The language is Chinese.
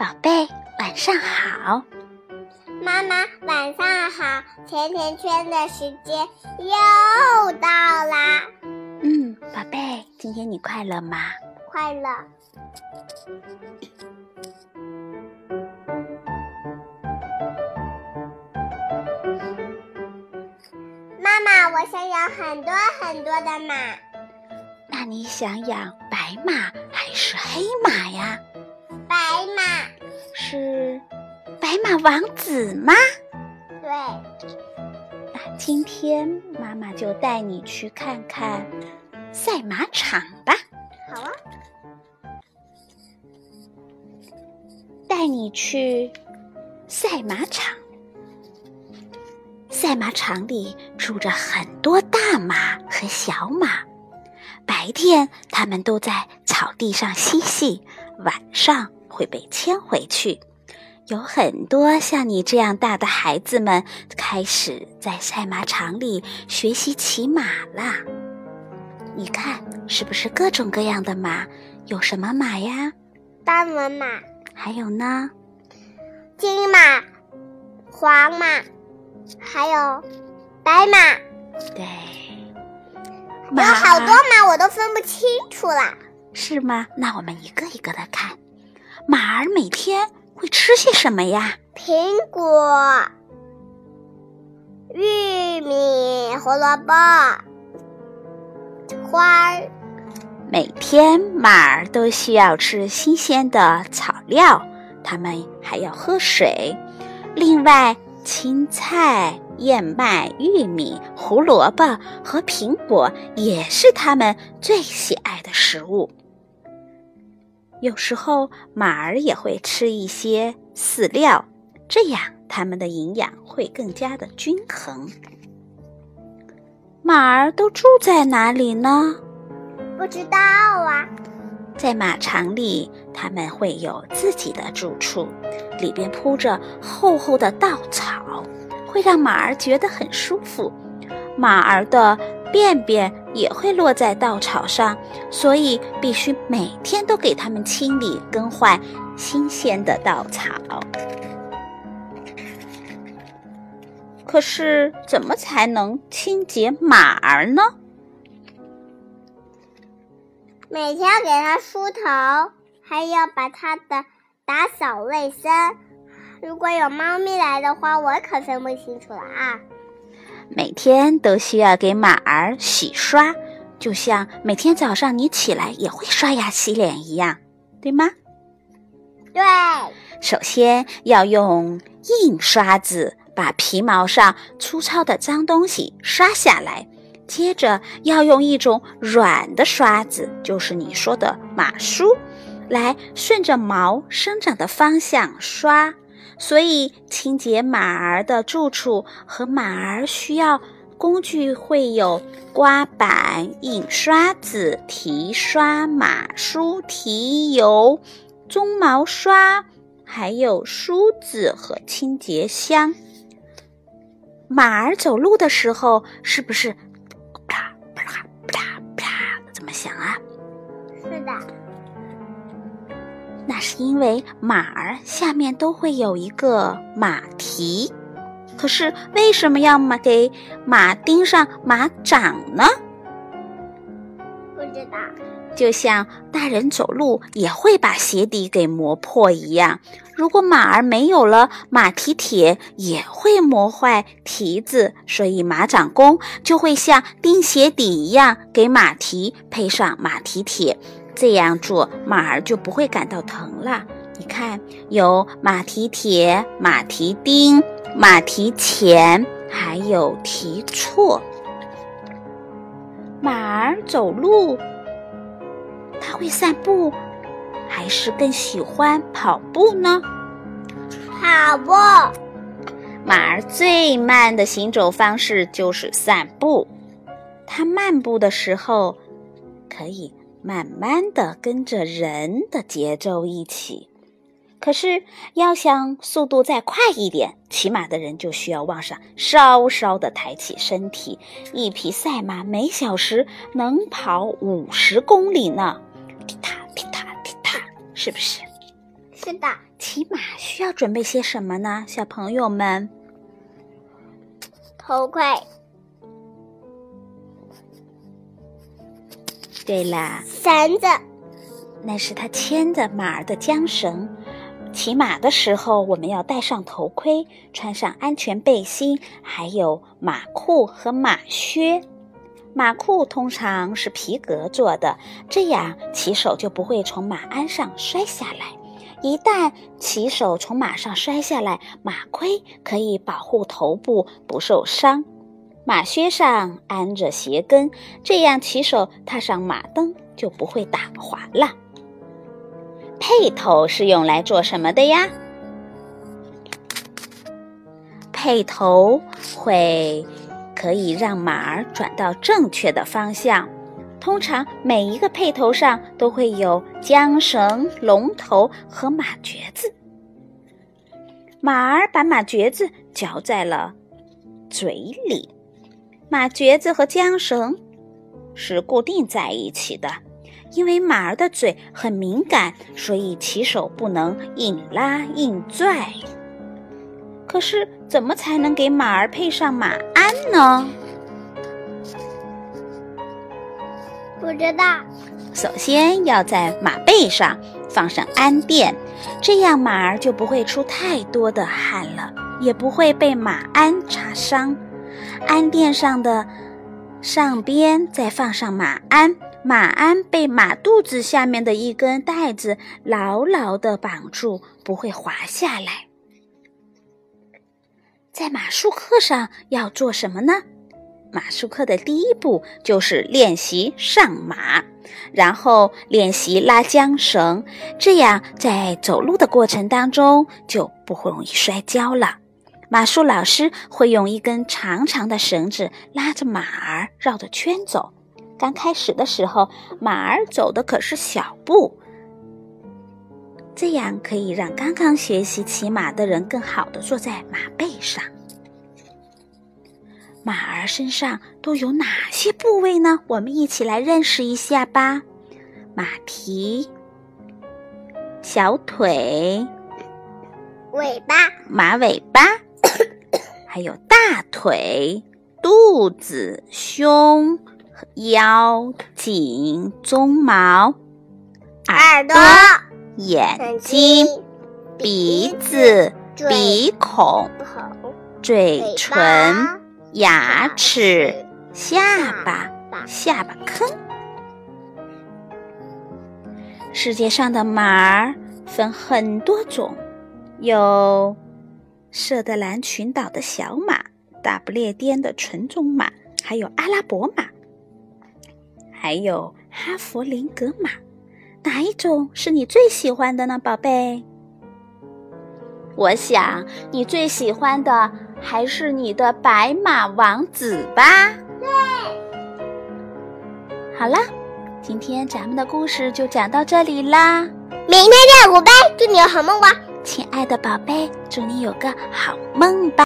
宝贝，晚上好。妈妈，晚上好。甜甜圈的时间又到啦。嗯，宝贝，今天你快乐吗？快乐。妈妈，我想养很多很多的马。那你想养白马还是黑马呀？白马。是白马王子吗？对。那今天妈妈就带你去看看赛马场吧。好啊。带你去赛马场。赛马场里住着很多大马和小马，白天它们都在草地上嬉戏，晚上会被牵回去。有很多像你这样大的孩子们开始在赛马场里学习骑马啦。你看，是不是各种各样的马？有什么马呀？斑纹马。还有呢？金马、黄马。还有白马，对，有好多马我都分不清楚了，是吗？那我们一个一个的看。马儿每天会吃些什么呀？苹果、玉米、胡萝卜、花儿。每天马儿都需要吃新鲜的草料，它们还要喝水。另外。青菜、燕麦、玉米、胡萝卜和苹果也是它们最喜爱的食物。有时候马儿也会吃一些饲料，这样它们的营养会更加的均衡。马儿都住在哪里呢？不知道啊。在马场里，它们会有自己的住处，里边铺着厚厚的稻草，会让马儿觉得很舒服。马儿的便便也会落在稻草上，所以必须每天都给它们清理、更换新鲜的稻草。可是，怎么才能清洁马儿呢？每天给它梳头，还要把它的打扫卫生。如果有猫咪来的话，我可分不清楚了啊！每天都需要给马儿洗刷，就像每天早上你起来也会刷牙洗脸一样，对吗？对。首先要用硬刷子把皮毛上粗糙的脏东西刷下来。接着要用一种软的刷子，就是你说的马梳，来顺着毛生长的方向刷。所以清洁马儿的住处和马儿需要工具会有刮板、硬刷子、提刷、马梳、提油、鬃毛刷，还有梳子和清洁箱。马儿走路的时候是不是？想啊，是的，那是因为马儿下面都会有一个马蹄。可是为什么要马给马钉上马掌呢？不知道。就像大人走路也会把鞋底给磨破一样，如果马儿没有了马蹄铁，也会磨坏蹄子。所以马掌工就会像钉鞋底一样，给马蹄配上马蹄铁。这样做，马儿就不会感到疼了。你看，有马蹄铁、马蹄钉、马蹄钳，还有蹄错。马儿走路。它会散步，还是更喜欢跑步呢？跑步。马儿最慢的行走方式就是散步。它漫步的时候，可以慢慢的跟着人的节奏一起。可是要想速度再快一点，骑马的人就需要往上稍稍的抬起身体。一匹赛马每小时能跑五十公里呢。踢踏踢踏踢踏，是不是？是的。骑马需要准备些什么呢，小朋友们？头盔。对啦，绳子。那是他牵着马儿的缰绳。骑马的时候，我们要戴上头盔，穿上安全背心，还有马裤和马靴。马裤通常是皮革做的，这样骑手就不会从马鞍上摔下来。一旦骑手从马上摔下来，马盔可以保护头部不受伤。马靴上安着鞋跟，这样骑手踏上马蹬就不会打滑了。辔头是用来做什么的呀？辔头会可以让马儿转到正确的方向。通常每一个辔头上都会有缰绳、龙头和马橛子。马儿把马橛子嚼在了嘴里，马橛子和缰绳是固定在一起的。因为马儿的嘴很敏感，所以骑手不能硬拉硬拽。可是，怎么才能给马儿配上马鞍呢？不知道。首先要在马背上放上鞍垫，这样马儿就不会出太多的汗了，也不会被马鞍擦伤。鞍垫上的上边再放上马鞍。马鞍被马肚子下面的一根带子牢牢地绑住，不会滑下来。在马术课上要做什么呢？马术课的第一步就是练习上马，然后练习拉缰绳，这样在走路的过程当中就不会容易摔跤了。马术老师会用一根长长的绳子拉着马儿绕着圈走。刚开始的时候，马儿走的可是小步，这样可以让刚刚学习骑马的人更好的坐在马背上。马儿身上都有哪些部位呢？我们一起来认识一下吧。马蹄、小腿、尾巴、马尾巴，还有大腿、肚子、胸。腰、颈、鬃毛、耳朵、眼睛、鼻子、鼻孔、嘴唇、牙齿、下巴、下巴坑。世界上的马儿分很多种，有设德兰群岛的小马、大不列颠的纯种马，还有阿拉伯马。还有哈佛林格马，哪一种是你最喜欢的呢，宝贝？我想你最喜欢的还是你的白马王子吧。对。好了，今天咱们的故事就讲到这里啦。明天见，宝贝，祝你有好梦吧。亲爱的宝贝，祝你有个好梦吧。